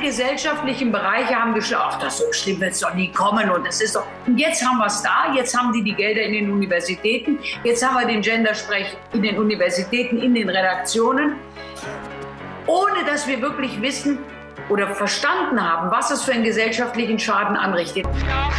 gesellschaftlichen Bereiche haben geschaut, ach, das so schlimm wird es doch nie kommen und das ist doch. Und jetzt haben wir es da, jetzt haben die die Gelder in den Universitäten, jetzt haben wir den Gendersprech in den Universitäten, in den Redaktionen, ohne dass wir wirklich wissen oder verstanden haben, was es für einen gesellschaftlichen Schaden anrichtet. Ja,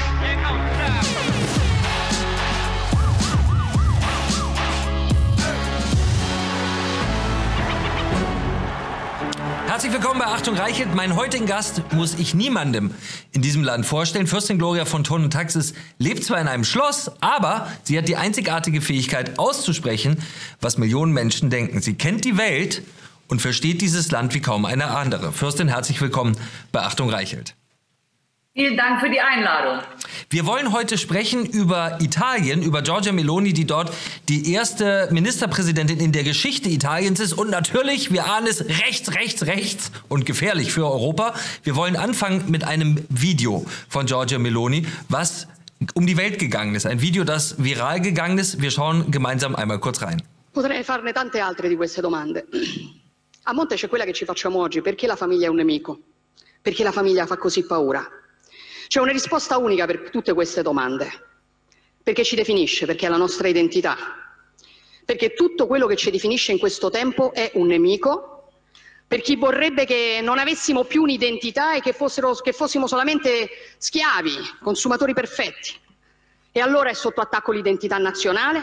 Herzlich willkommen bei Achtung Reichelt. Meinen heutigen Gast muss ich niemandem in diesem Land vorstellen. Fürstin Gloria von Ton und Taxis lebt zwar in einem Schloss, aber sie hat die einzigartige Fähigkeit auszusprechen, was Millionen Menschen denken. Sie kennt die Welt und versteht dieses Land wie kaum eine andere. Fürstin, herzlich willkommen bei Achtung Reichelt. Vielen Dank für die Einladung. Wir wollen heute sprechen über Italien, über Giorgia Meloni, die dort die erste Ministerpräsidentin in der Geschichte Italiens ist. Und natürlich, wir ahnen es, rechts, rechts, rechts und gefährlich für Europa. Wir wollen anfangen mit einem Video von Giorgia Meloni, was um die Welt gegangen ist. Ein Video, das viral gegangen ist. Wir schauen gemeinsam einmal kurz rein. Potrei farne tante altre di queste domande. A monte c'è quella che ci facciamo oggi. Perché la famiglia è un nemico? Perché la famiglia fa così paura? C'è una risposta unica per tutte queste domande, perché ci definisce, perché è la nostra identità, perché tutto quello che ci definisce in questo tempo è un nemico, per chi vorrebbe che non avessimo più un'identità e che, fossero, che fossimo solamente schiavi, consumatori perfetti. E allora è sotto attacco l'identità nazionale,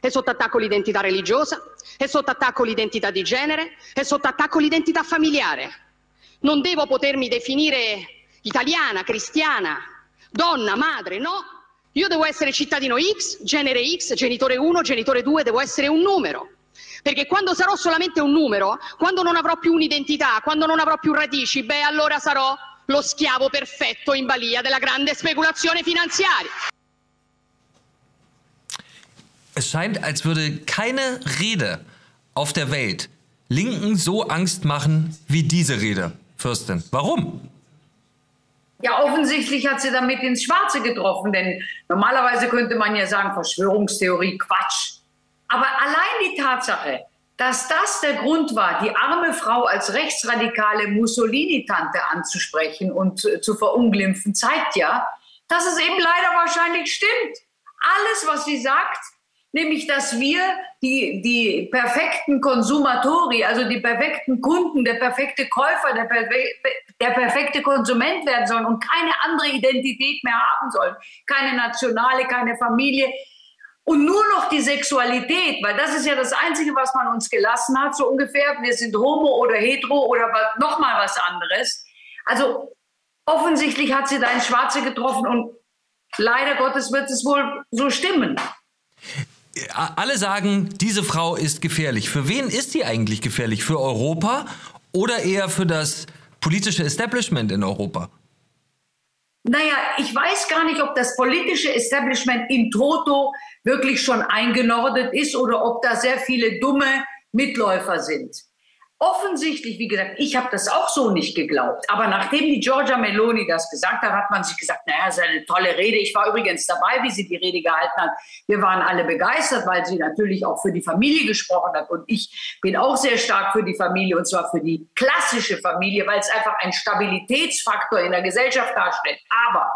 è sotto attacco l'identità religiosa, è sotto attacco l'identità di genere, è sotto attacco l'identità familiare. Non devo potermi definire italiana, cristiana, donna, madre, no. Io devo essere cittadino X, genere X, genitore 1, genitore 2, devo essere un numero. Perché quando sarò solamente un numero, quando non avrò più un'identità, quando non avrò più radici, beh allora sarò lo schiavo perfetto in balia della grande speculazione finanziaria. Es scheint, als würde keine Rede auf der Welt Linken so Angst machen wie diese Rede, Fürstin. Warum? Ja, offensichtlich hat sie damit ins Schwarze getroffen, denn normalerweise könnte man ja sagen, Verschwörungstheorie, Quatsch. Aber allein die Tatsache, dass das der Grund war, die arme Frau als rechtsradikale Mussolini-Tante anzusprechen und zu verunglimpfen, zeigt ja, dass es eben leider wahrscheinlich stimmt. Alles, was sie sagt, nämlich dass wir die, die perfekten Konsumatori, also die perfekten Kunden, der perfekte Käufer, der, der perfekte Konsument werden sollen und keine andere Identität mehr haben sollen, keine nationale, keine Familie. Und nur noch die Sexualität, weil das ist ja das Einzige, was man uns gelassen hat, so ungefähr, wir sind homo oder hetero oder noch mal was anderes. Also offensichtlich hat sie da ein Schwarze getroffen und leider Gottes wird es wohl so stimmen alle sagen, diese Frau ist gefährlich. Für wen ist sie eigentlich gefährlich? Für Europa oder eher für das politische Establishment in Europa? Naja, ich weiß gar nicht, ob das politische Establishment in Toto wirklich schon eingenordet ist oder ob da sehr viele dumme Mitläufer sind. Offensichtlich, wie gesagt, ich habe das auch so nicht geglaubt. Aber nachdem die Giorgia Meloni das gesagt hat, hat man sich gesagt, naja, ist eine tolle Rede. Ich war übrigens dabei, wie sie die Rede gehalten hat. Wir waren alle begeistert, weil sie natürlich auch für die Familie gesprochen hat. Und ich bin auch sehr stark für die Familie, und zwar für die klassische Familie, weil es einfach ein Stabilitätsfaktor in der Gesellschaft darstellt. Aber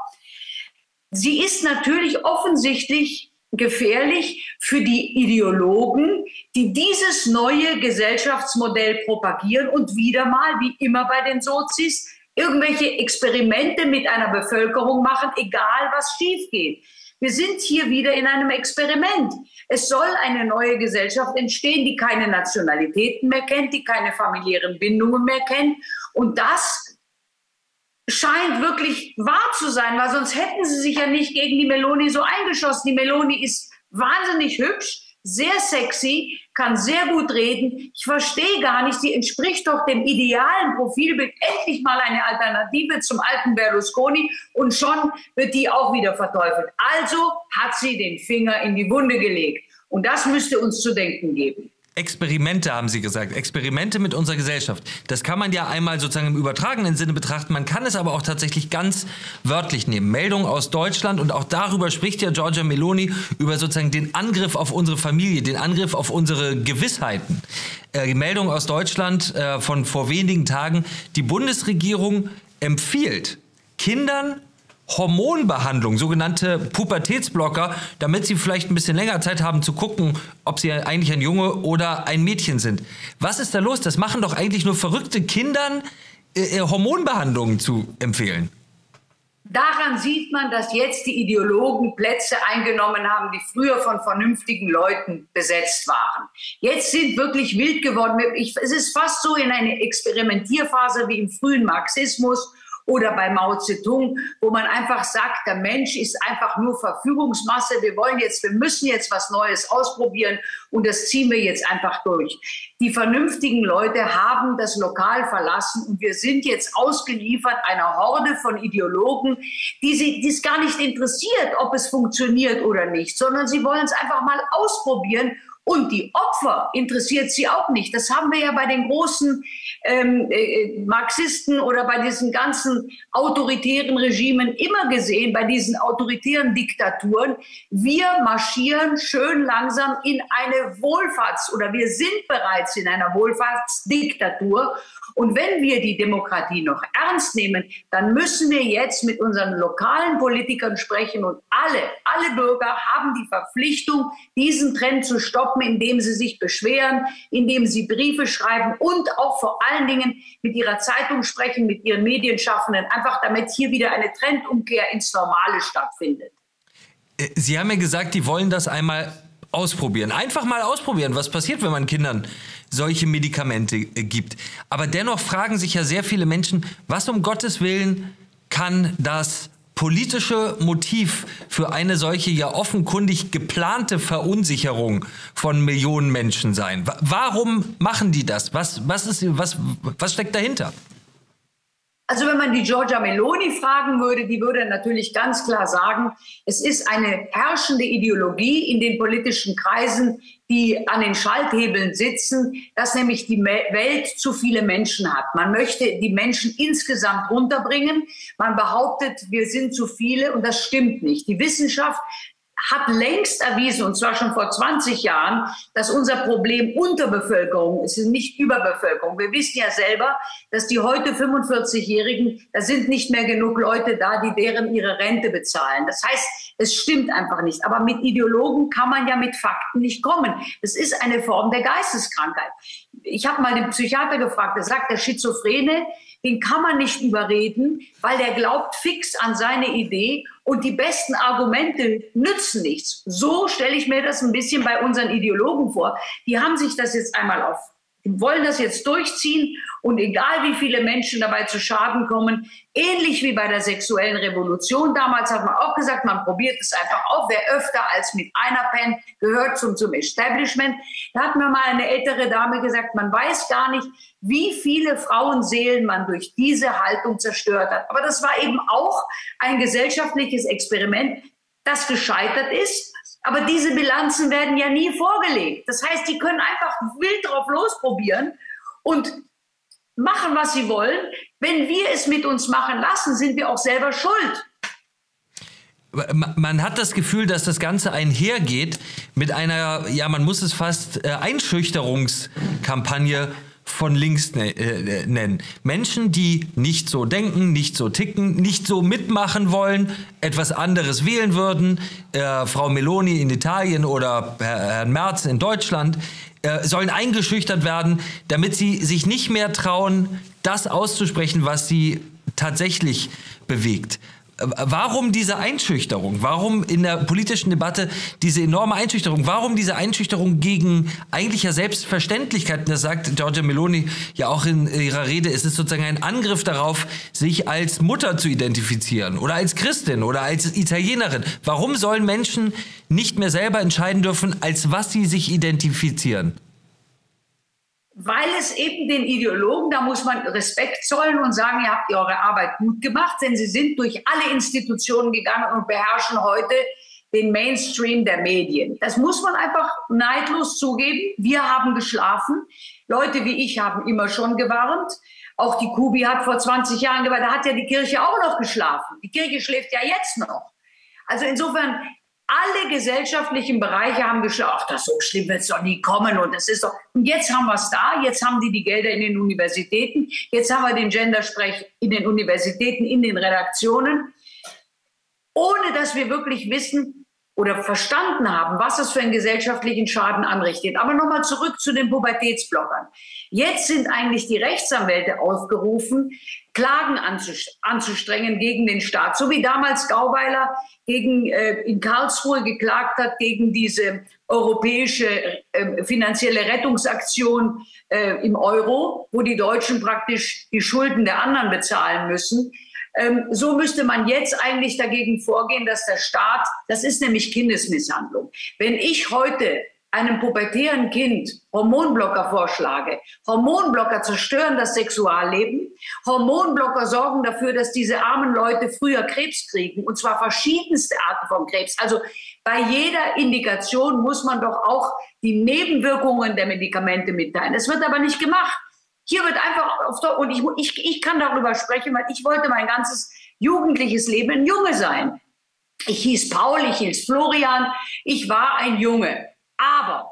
sie ist natürlich offensichtlich gefährlich für die Ideologen, die dieses neue Gesellschaftsmodell propagieren und wieder mal, wie immer bei den Sozis, irgendwelche Experimente mit einer Bevölkerung machen, egal was schief geht. Wir sind hier wieder in einem Experiment. Es soll eine neue Gesellschaft entstehen, die keine Nationalitäten mehr kennt, die keine familiären Bindungen mehr kennt. Und das scheint wirklich wahr zu sein, weil sonst hätten sie sich ja nicht gegen die Meloni so eingeschossen. Die Meloni ist wahnsinnig hübsch, sehr sexy, kann sehr gut reden. Ich verstehe gar nicht, sie entspricht doch dem idealen Profilbild. Endlich mal eine Alternative zum alten Berlusconi und schon wird die auch wieder verteufelt. Also hat sie den Finger in die Wunde gelegt. Und das müsste uns zu denken geben. Experimente haben Sie gesagt, Experimente mit unserer Gesellschaft. Das kann man ja einmal sozusagen im übertragenen Sinne betrachten, man kann es aber auch tatsächlich ganz wörtlich nehmen. Meldung aus Deutschland und auch darüber spricht ja Giorgia Meloni über sozusagen den Angriff auf unsere Familie, den Angriff auf unsere Gewissheiten. Äh, Meldung aus Deutschland äh, von vor wenigen Tagen, die Bundesregierung empfiehlt Kindern Hormonbehandlung, sogenannte Pubertätsblocker, damit sie vielleicht ein bisschen länger Zeit haben zu gucken, ob sie eigentlich ein Junge oder ein Mädchen sind. Was ist da los? Das machen doch eigentlich nur verrückte Kindern, äh, äh, Hormonbehandlungen zu empfehlen. Daran sieht man, dass jetzt die Ideologen Plätze eingenommen haben, die früher von vernünftigen Leuten besetzt waren. Jetzt sind wirklich wild geworden. Ich, es ist fast so in eine Experimentierphase wie im frühen Marxismus oder bei Mao Zedong, wo man einfach sagt, der Mensch ist einfach nur Verfügungsmasse. Wir wollen jetzt, wir müssen jetzt was Neues ausprobieren und das ziehen wir jetzt einfach durch. Die vernünftigen Leute haben das Lokal verlassen und wir sind jetzt ausgeliefert einer Horde von Ideologen, die sie, die es gar nicht interessiert, ob es funktioniert oder nicht, sondern sie wollen es einfach mal ausprobieren und die Opfer interessiert sie auch nicht. Das haben wir ja bei den großen ähm, äh, Marxisten oder bei diesen ganzen autoritären Regimen immer gesehen, bei diesen autoritären Diktaturen. Wir marschieren schön langsam in eine Wohlfahrts- oder wir sind bereits in einer Wohlfahrtsdiktatur. Und wenn wir die Demokratie noch ernst nehmen, dann müssen wir jetzt mit unseren lokalen Politikern sprechen und alle, alle Bürger haben die Verpflichtung, diesen Trend zu stoppen, indem sie sich beschweren, indem sie Briefe schreiben und auch vor allen Dingen mit ihrer Zeitung sprechen, mit ihren Medienschaffenden, einfach damit hier wieder eine Trendumkehr ins Normale stattfindet. Äh, sie haben ja gesagt, die wollen das einmal ausprobieren. Einfach mal ausprobieren, was passiert, wenn man Kindern solche Medikamente äh, gibt. Aber dennoch fragen sich ja sehr viele Menschen, was um Gottes Willen kann das politische Motiv für eine solche ja offenkundig geplante Verunsicherung von Millionen Menschen sein? Warum machen die das? Was, was, ist, was, was steckt dahinter? Also wenn man die Giorgia Meloni fragen würde, die würde natürlich ganz klar sagen, es ist eine herrschende Ideologie in den politischen Kreisen, die an den Schalthebeln sitzen, dass nämlich die Welt zu viele Menschen hat. Man möchte die Menschen insgesamt runterbringen. Man behauptet, wir sind zu viele und das stimmt nicht. Die Wissenschaft hat längst erwiesen, und zwar schon vor 20 Jahren, dass unser Problem Unterbevölkerung ist, nicht Überbevölkerung. Wir wissen ja selber, dass die heute 45-Jährigen, da sind nicht mehr genug Leute da, die deren ihre Rente bezahlen. Das heißt, es stimmt einfach nicht. Aber mit Ideologen kann man ja mit Fakten nicht kommen. Das ist eine Form der Geisteskrankheit. Ich habe mal den Psychiater gefragt, der sagt, der Schizophrene, den kann man nicht überreden, weil der glaubt fix an seine Idee und die besten Argumente nützen nichts. So stelle ich mir das ein bisschen bei unseren Ideologen vor. Die haben sich das jetzt einmal auf wollen das jetzt durchziehen und egal wie viele Menschen dabei zu Schaden kommen, ähnlich wie bei der sexuellen Revolution damals hat man auch gesagt, man probiert es einfach auf, wer öfter als mit einer pennt, gehört zum, zum Establishment. Da hat mir mal eine ältere Dame gesagt, man weiß gar nicht, wie viele Frauenseelen man durch diese Haltung zerstört hat. Aber das war eben auch ein gesellschaftliches Experiment, das gescheitert ist aber diese Bilanzen werden ja nie vorgelegt. Das heißt, die können einfach wild drauf losprobieren und machen, was sie wollen. Wenn wir es mit uns machen lassen, sind wir auch selber schuld. Man hat das Gefühl, dass das Ganze einhergeht mit einer, ja, man muss es fast äh, Einschüchterungskampagne von links ne, äh, nennen. Menschen, die nicht so denken, nicht so ticken, nicht so mitmachen wollen, etwas anderes wählen würden, äh, Frau Meloni in Italien oder Herrn Merz in Deutschland, äh, sollen eingeschüchtert werden, damit sie sich nicht mehr trauen, das auszusprechen, was sie tatsächlich bewegt. Warum diese Einschüchterung? Warum in der politischen Debatte diese enorme Einschüchterung? Warum diese Einschüchterung gegen eigentlich ja Selbstverständlichkeiten? Das sagt Giorgia Meloni ja auch in ihrer Rede. Es ist sozusagen ein Angriff darauf, sich als Mutter zu identifizieren oder als Christin oder als Italienerin. Warum sollen Menschen nicht mehr selber entscheiden dürfen, als was sie sich identifizieren? Weil es eben den Ideologen, da muss man Respekt zollen und sagen, ihr habt eure Arbeit gut gemacht, denn sie sind durch alle Institutionen gegangen und beherrschen heute den Mainstream der Medien. Das muss man einfach neidlos zugeben. Wir haben geschlafen. Leute wie ich haben immer schon gewarnt. Auch die Kubi hat vor 20 Jahren gewarnt. Da hat ja die Kirche auch noch geschlafen. Die Kirche schläft ja jetzt noch. Also insofern, alle gesellschaftlichen Bereiche haben geschlafen. Ach, das so schlimm wird es doch nie kommen. Und das ist doch. Und jetzt haben wir es da. Jetzt haben die die Gelder in den Universitäten. Jetzt haben wir den Gendersprech in den Universitäten, in den Redaktionen. Ohne dass wir wirklich wissen, oder verstanden haben, was es für einen gesellschaftlichen Schaden anrichtet. Aber nochmal zurück zu den Pubertätsblockern. Jetzt sind eigentlich die Rechtsanwälte aufgerufen, Klagen anzustrengen gegen den Staat, so wie damals Gauweiler gegen, äh, in Karlsruhe geklagt hat gegen diese europäische äh, finanzielle Rettungsaktion äh, im Euro, wo die Deutschen praktisch die Schulden der anderen bezahlen müssen. Ähm, so müsste man jetzt eigentlich dagegen vorgehen, dass der Staat, das ist nämlich Kindesmisshandlung. Wenn ich heute einem pubertären Kind Hormonblocker vorschlage. Hormonblocker zerstören das Sexualleben. Hormonblocker sorgen dafür, dass diese armen Leute früher Krebs kriegen, und zwar verschiedenste Arten von Krebs. Also bei jeder Indikation muss man doch auch die Nebenwirkungen der Medikamente mitteilen. Das wird aber nicht gemacht. Hier wird einfach auf der, und ich, ich, ich kann darüber sprechen, weil ich wollte mein ganzes jugendliches Leben ein Junge sein. Ich hieß Paul, ich hieß Florian, ich war ein Junge. Aber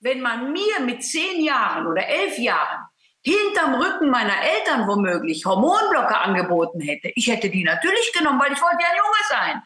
wenn man mir mit zehn Jahren oder elf Jahren hinterm Rücken meiner Eltern womöglich Hormonblocker angeboten hätte, ich hätte die natürlich genommen, weil ich wollte ja ein Junge sein.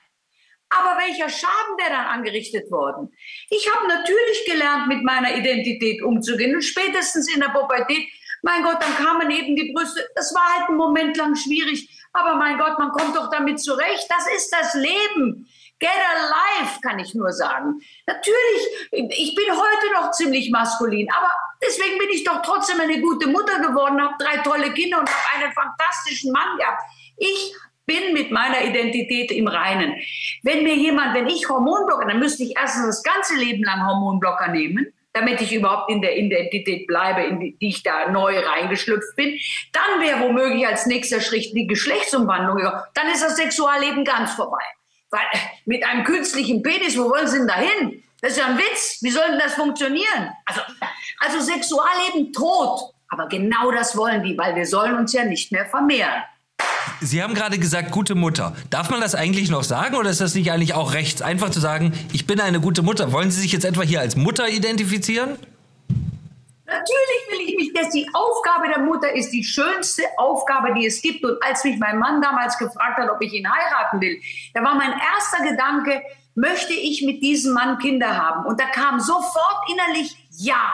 Aber welcher Schaden wäre dann angerichtet worden? Ich habe natürlich gelernt, mit meiner Identität umzugehen. Und spätestens in der Pubertät mein Gott, dann kamen eben die Brüste. Das war halt einen Moment lang schwierig. Aber mein Gott, man kommt doch damit zurecht. Das ist das Leben. Get alive, kann ich nur sagen. Natürlich, ich bin heute noch ziemlich maskulin, aber deswegen bin ich doch trotzdem eine gute Mutter geworden, habe drei tolle Kinder und habe einen fantastischen Mann gehabt. Ich bin mit meiner Identität im Reinen. Wenn mir jemand, wenn ich Hormonblocker, dann müsste ich erstens das ganze Leben lang Hormonblocker nehmen damit ich überhaupt in der Identität bleibe, in die, die ich da neu reingeschlüpft bin. Dann wäre womöglich als nächster Schritt die Geschlechtsumwandlung. Dann ist das Sexualleben ganz vorbei. Weil äh, mit einem künstlichen Penis, wo wollen Sie denn dahin? Das ist ja ein Witz. Wie soll denn das funktionieren? Also, also Sexualleben tot. Aber genau das wollen die, weil wir sollen uns ja nicht mehr vermehren. Sie haben gerade gesagt, gute Mutter. Darf man das eigentlich noch sagen oder ist das nicht eigentlich auch rechts, einfach zu sagen, ich bin eine gute Mutter? Wollen Sie sich jetzt etwa hier als Mutter identifizieren? Natürlich will ich mich, dass die Aufgabe der Mutter ist die schönste Aufgabe, die es gibt. Und als mich mein Mann damals gefragt hat, ob ich ihn heiraten will, da war mein erster Gedanke, möchte ich mit diesem Mann Kinder haben? Und da kam sofort innerlich Ja.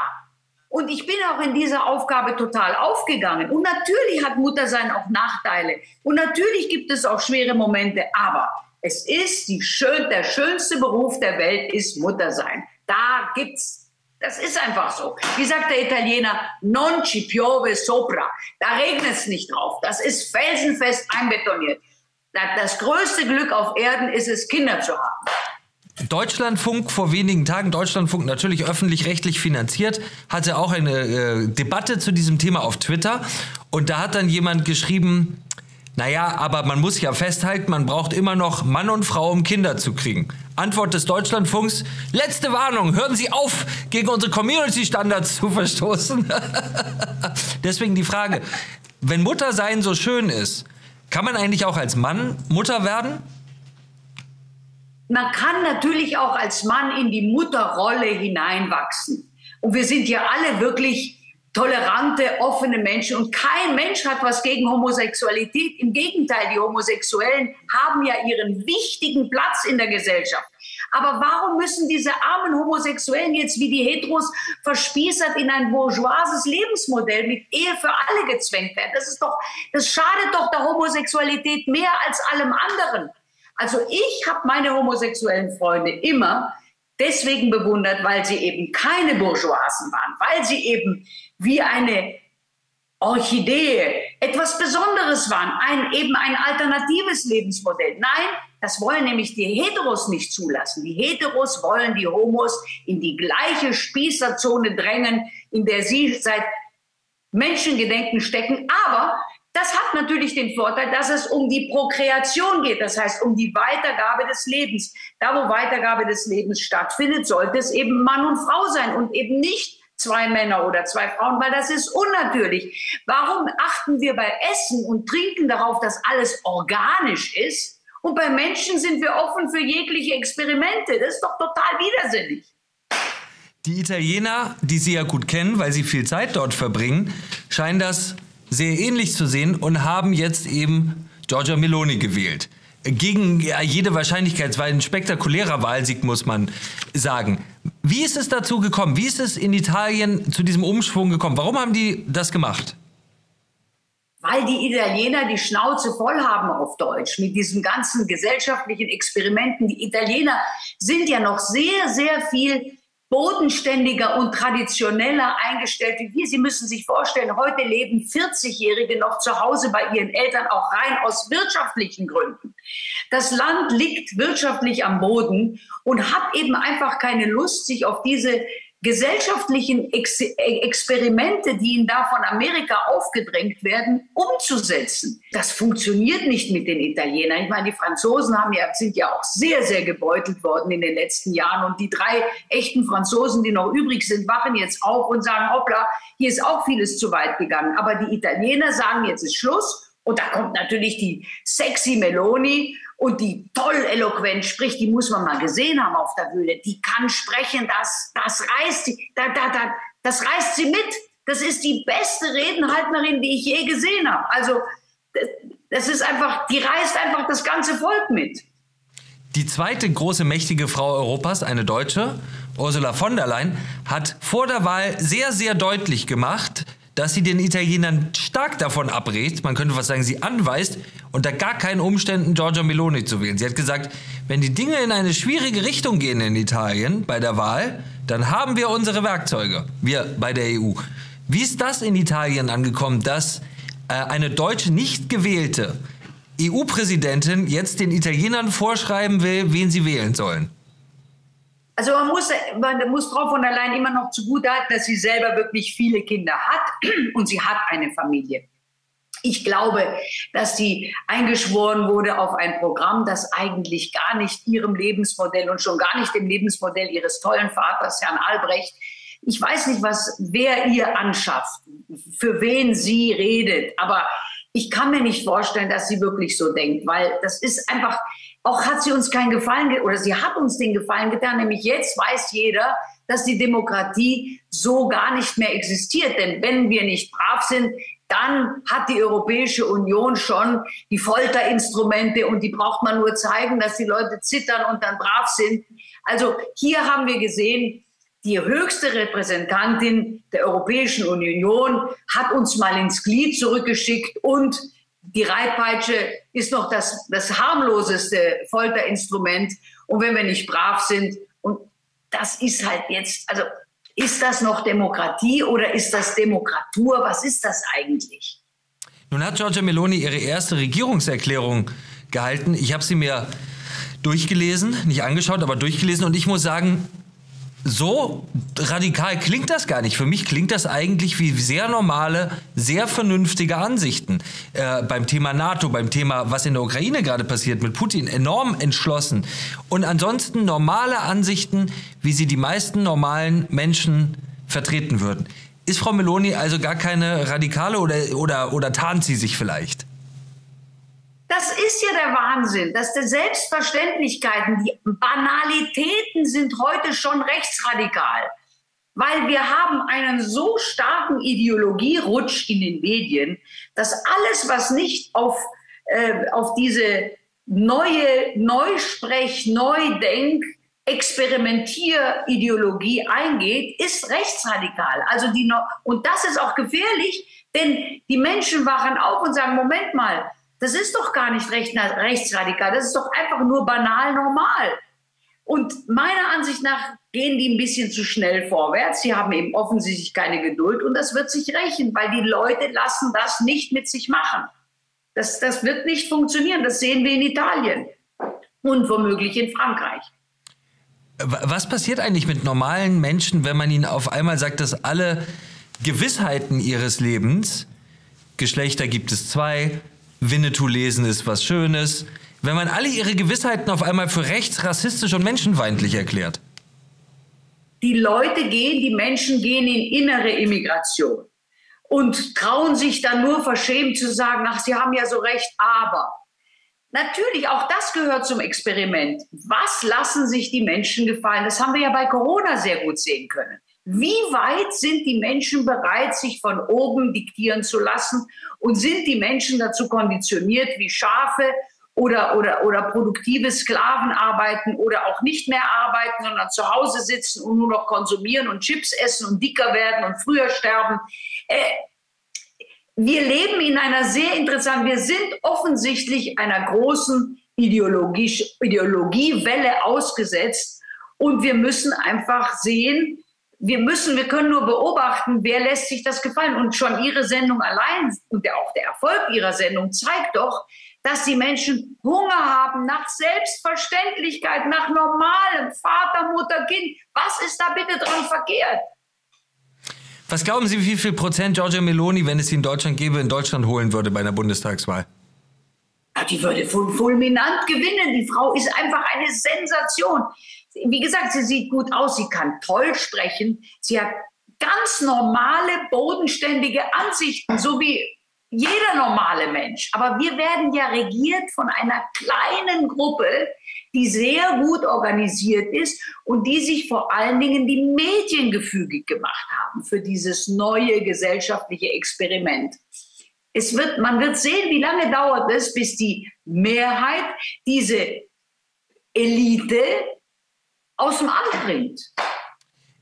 Und ich bin auch in dieser Aufgabe total aufgegangen. Und natürlich hat Muttersein auch Nachteile. Und natürlich gibt es auch schwere Momente. Aber es ist schön, der schönste Beruf der Welt ist Muttersein. Da gibt's, das ist einfach so. Wie sagt der Italiener, non ci piove sopra. Da regnet es nicht drauf. Das ist felsenfest einbetoniert. Das größte Glück auf Erden ist es, Kinder zu haben. Deutschlandfunk vor wenigen Tagen, Deutschlandfunk natürlich öffentlich-rechtlich finanziert, hatte auch eine äh, Debatte zu diesem Thema auf Twitter. Und da hat dann jemand geschrieben, naja, aber man muss ja festhalten, man braucht immer noch Mann und Frau, um Kinder zu kriegen. Antwort des Deutschlandfunks, letzte Warnung, hören Sie auf, gegen unsere Community-Standards zu verstoßen. Deswegen die Frage, wenn Muttersein so schön ist, kann man eigentlich auch als Mann Mutter werden? Man kann natürlich auch als Mann in die Mutterrolle hineinwachsen. Und wir sind ja alle wirklich tolerante, offene Menschen. Und kein Mensch hat was gegen Homosexualität. Im Gegenteil, die Homosexuellen haben ja ihren wichtigen Platz in der Gesellschaft. Aber warum müssen diese armen Homosexuellen jetzt wie die Heteros verspießert in ein bourgeoises Lebensmodell mit Ehe für alle gezwängt werden? Das ist doch, das schadet doch der Homosexualität mehr als allem anderen. Also ich habe meine homosexuellen Freunde immer deswegen bewundert, weil sie eben keine Bourgeoisen waren, weil sie eben wie eine Orchidee etwas Besonderes waren, ein, eben ein alternatives Lebensmodell. Nein, das wollen nämlich die Heteros nicht zulassen. Die Heteros wollen die Homos in die gleiche Spießerzone drängen, in der sie seit Menschengedenken stecken. Aber Das hat natürlich den Vorteil, dass es um die Prokreation geht, das heißt um die Weitergabe des Lebens. Da, wo Weitergabe des Lebens stattfindet, sollte es eben Mann und Frau sein und eben nicht zwei Männer oder zwei Frauen, weil das ist unnatürlich. Warum achten wir bei Essen und Trinken darauf, dass alles organisch ist? Und bei Menschen sind wir offen für jegliche Experimente. Das ist doch total widersinnig. Die Italiener, die Sie ja gut kennen, weil Sie viel Zeit dort verbringen, scheinen das sehr ähnlich zu sehen und haben jetzt eben Giorgia Meloni gewählt. Gegen jede Wahrscheinlichkeit, es war ein spektakulärer Wahlsieg, muss man sagen. Wie ist es dazu gekommen? Wie ist es in Italien zu diesem Umschwung gekommen? Warum haben die das gemacht? Weil die Italiener die Schnauze voll haben auf Deutsch mit diesen ganzen gesellschaftlichen Experimenten. Die Italiener sind ja noch sehr, sehr viel bodenständiger und traditioneller eingestellt wie wir. Sie müssen sich vorstellen, heute leben 40-Jährige noch zu Hause bei ihren Eltern, auch rein aus wirtschaftlichen Gründen. Das Land liegt wirtschaftlich am Boden und hat eben einfach keine Lust, sich auf diese gesellschaftlichen Ex Experimente, die ihnen da von Amerika aufgedrängt werden, umzusetzen. Das funktioniert nicht mit den Italienern. Ich meine, die Franzosen haben ja, sind ja auch sehr, sehr gebeutelt worden in den letzten Jahren. Und die drei echten Franzosen, die noch übrig sind, wachen jetzt auf und sagen, hoppla, hier ist auch vieles zu weit gegangen. Aber die Italiener sagen, jetzt ist Schluss. Und da kommt natürlich die sexy Meloni und die toll eloquent spricht, die muss man mal gesehen haben auf der Bühne. Die kann sprechen, das, das reißt sie, da, da, da, das reißt sie mit. Das ist die beste Redenhalterin, die ich je gesehen habe. Also das ist einfach, die reißt einfach das ganze Volk mit. Die zweite große mächtige Frau Europas, eine Deutsche, Ursula von der Leyen, hat vor der Wahl sehr, sehr deutlich gemacht, dass sie den Italienern stark davon abrät, man könnte fast sagen, sie anweist, unter gar keinen Umständen Giorgia Meloni zu wählen. Sie hat gesagt, wenn die Dinge in eine schwierige Richtung gehen in Italien bei der Wahl, dann haben wir unsere Werkzeuge, wir bei der EU. Wie ist das in Italien angekommen, dass äh, eine deutsche nicht gewählte EU-Präsidentin jetzt den Italienern vorschreiben will, wen sie wählen sollen? Also man muss, man muss Frau von der Leyen immer noch zugutehalten, dass sie selber wirklich viele Kinder hat und sie hat eine Familie. Ich glaube, dass sie eingeschworen wurde auf ein Programm, das eigentlich gar nicht ihrem Lebensmodell und schon gar nicht dem Lebensmodell ihres tollen Vaters, Herrn Albrecht, ich weiß nicht, was, wer ihr anschafft, für wen sie redet, aber ich kann mir nicht vorstellen, dass sie wirklich so denkt, weil das ist einfach, auch hat sie uns keinen Gefallen, oder sie hat uns den Gefallen getan, nämlich jetzt weiß jeder, dass die Demokratie so gar nicht mehr existiert. Denn wenn wir nicht brav sind, dann hat die Europäische Union schon die Folterinstrumente und die braucht man nur zeigen, dass die Leute zittern und dann brav sind. Also hier haben wir gesehen, die höchste Repräsentantin der Europäischen Union hat uns mal ins Glied zurückgeschickt und die Reitpeitsche ist noch das, das harmloseste Folterinstrument. Und wenn wir nicht brav sind, und das ist halt jetzt, also ist das noch Demokratie oder ist das Demokratur? Was ist das eigentlich? Nun hat Giorgia Meloni ihre erste Regierungserklärung gehalten. Ich habe sie mir durchgelesen, nicht angeschaut, aber durchgelesen und ich muss sagen, so radikal klingt das gar nicht. Für mich klingt das eigentlich wie sehr normale, sehr vernünftige Ansichten. Äh, beim Thema NATO, beim Thema, was in der Ukraine gerade passiert mit Putin, enorm entschlossen. Und ansonsten normale Ansichten, wie sie die meisten normalen Menschen vertreten würden. Ist Frau Meloni also gar keine Radikale oder, oder, oder tarnt sie sich vielleicht? Das ist ja der Wahnsinn, dass die Selbstverständlichkeiten, die Banalitäten sind heute schon rechtsradikal. Weil wir haben einen so starken Ideologierutsch in den Medien, dass alles, was nicht auf, äh, auf diese neue Neusprech, Neudenk, Experimentierideologie eingeht, ist rechtsradikal. Also die, und das ist auch gefährlich, denn die Menschen wachen auf und sagen, Moment mal, das ist doch gar nicht recht, rechtsradikal, das ist doch einfach nur banal normal. Und meiner Ansicht nach gehen die ein bisschen zu schnell vorwärts. Sie haben eben offensichtlich keine Geduld und das wird sich rächen, weil die Leute lassen das nicht mit sich machen. Das, das wird nicht funktionieren. Das sehen wir in Italien und womöglich in Frankreich. Was passiert eigentlich mit normalen Menschen, wenn man ihnen auf einmal sagt, dass alle Gewissheiten ihres Lebens Geschlechter gibt es zwei, Winnetou lesen ist was Schönes, wenn man alle ihre Gewissheiten auf einmal für rechts, rassistisch und menschenfeindlich erklärt? Die Leute gehen, die Menschen gehen in innere Immigration und trauen sich dann nur verschämt zu sagen, ach, sie haben ja so recht, aber. Natürlich, auch das gehört zum Experiment. Was lassen sich die Menschen gefallen? Das haben wir ja bei Corona sehr gut sehen können. Wie weit sind die Menschen bereit, sich von oben diktieren zu lassen? Und sind die Menschen dazu konditioniert, wie Schafe oder, oder, oder produktive Sklaven arbeiten oder auch nicht mehr arbeiten, sondern zu Hause sitzen und nur noch konsumieren und Chips essen und dicker werden und früher sterben? Äh, wir leben in einer sehr interessanten, wir sind offensichtlich einer großen Ideologie, Ideologiewelle ausgesetzt und wir müssen einfach sehen, wir müssen, wir können nur beobachten, wer lässt sich das gefallen. Und schon Ihre Sendung allein und auch der Erfolg Ihrer Sendung zeigt doch, dass die Menschen Hunger haben nach Selbstverständlichkeit, nach normalem Vater, Mutter, Kind. Was ist da bitte dran verkehrt? Was glauben Sie, wie viel Prozent Giorgia Meloni, wenn es sie in Deutschland gäbe, in Deutschland holen würde bei einer Bundestagswahl? Die würde fulminant gewinnen. Die Frau ist einfach eine Sensation wie gesagt, sie sieht gut aus, sie kann toll sprechen, sie hat ganz normale, bodenständige Ansichten, so wie jeder normale Mensch. Aber wir werden ja regiert von einer kleinen Gruppe, die sehr gut organisiert ist und die sich vor allen Dingen die Medien gefügig gemacht haben für dieses neue gesellschaftliche Experiment. Es wird, man wird sehen, wie lange dauert es, bis die Mehrheit diese Elite aus dem Amt bringt.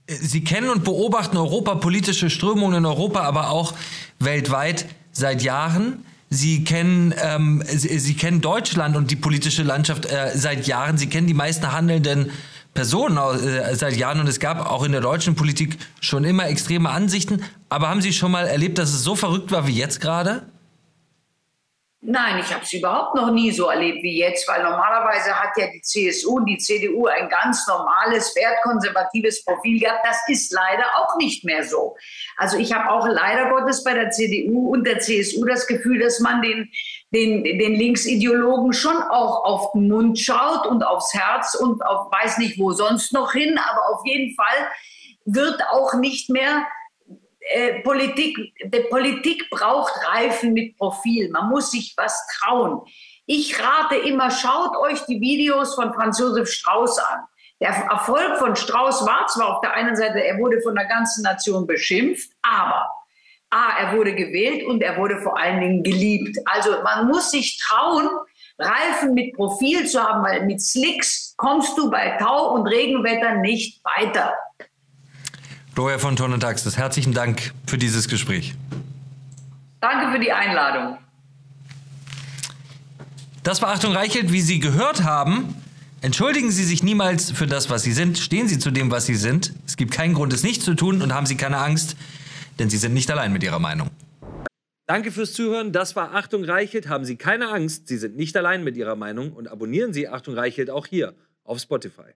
Sie kennen und beobachten europapolitische Strömungen in Europa, aber auch weltweit seit Jahren. Sie kennen, ähm, Sie, Sie, kennen Deutschland und die politische Landschaft äh, seit Jahren. Sie kennen die meisten handelnden Personen äh, seit Jahren und es gab auch in der deutschen Politik schon immer extreme Ansichten. Aber haben Sie schon mal erlebt, dass es so verrückt war wie jetzt gerade? Nein, ich habe es überhaupt noch nie so erlebt wie jetzt, weil normalerweise hat ja die CSU und die CDU ein ganz normales, wertkonservatives Profil gehabt. Das ist leider auch nicht mehr so. Also ich habe auch leider Gottes bei der CDU und der CSU das Gefühl, dass man den, den, den Linksideologen schon auch auf den Mund schaut und aufs Herz und auf weiß nicht wo sonst noch hin, aber auf jeden Fall wird auch nicht mehr äh, Politik, die Politik braucht Reifen mit Profil. Man muss sich was trauen. Ich rate immer, schaut euch die Videos von Franz Josef Strauß an. Der Erfolg von Strauß war zwar auf der einen Seite, er wurde von der ganzen Nation beschimpft, aber A, er wurde gewählt und er wurde vor allen Dingen geliebt. Also man muss sich trauen, Reifen mit Profil zu haben, weil mit Slicks kommst du bei Tau und Regenwetter nicht weiter. Gloria von Ton und Taxis, herzlichen Dank für dieses Gespräch. Danke für die Einladung. Das war Achtung Reichelt, wie Sie gehört haben. Entschuldigen Sie sich niemals für das, was Sie sind. Stehen Sie zu dem, was Sie sind. Es gibt keinen Grund, es nicht zu tun und haben Sie keine Angst, denn Sie sind nicht allein mit Ihrer Meinung. Danke fürs Zuhören. Das war Achtung Reichelt. Haben Sie keine Angst, Sie sind nicht allein mit Ihrer Meinung und abonnieren Sie Achtung Reichelt auch hier auf Spotify.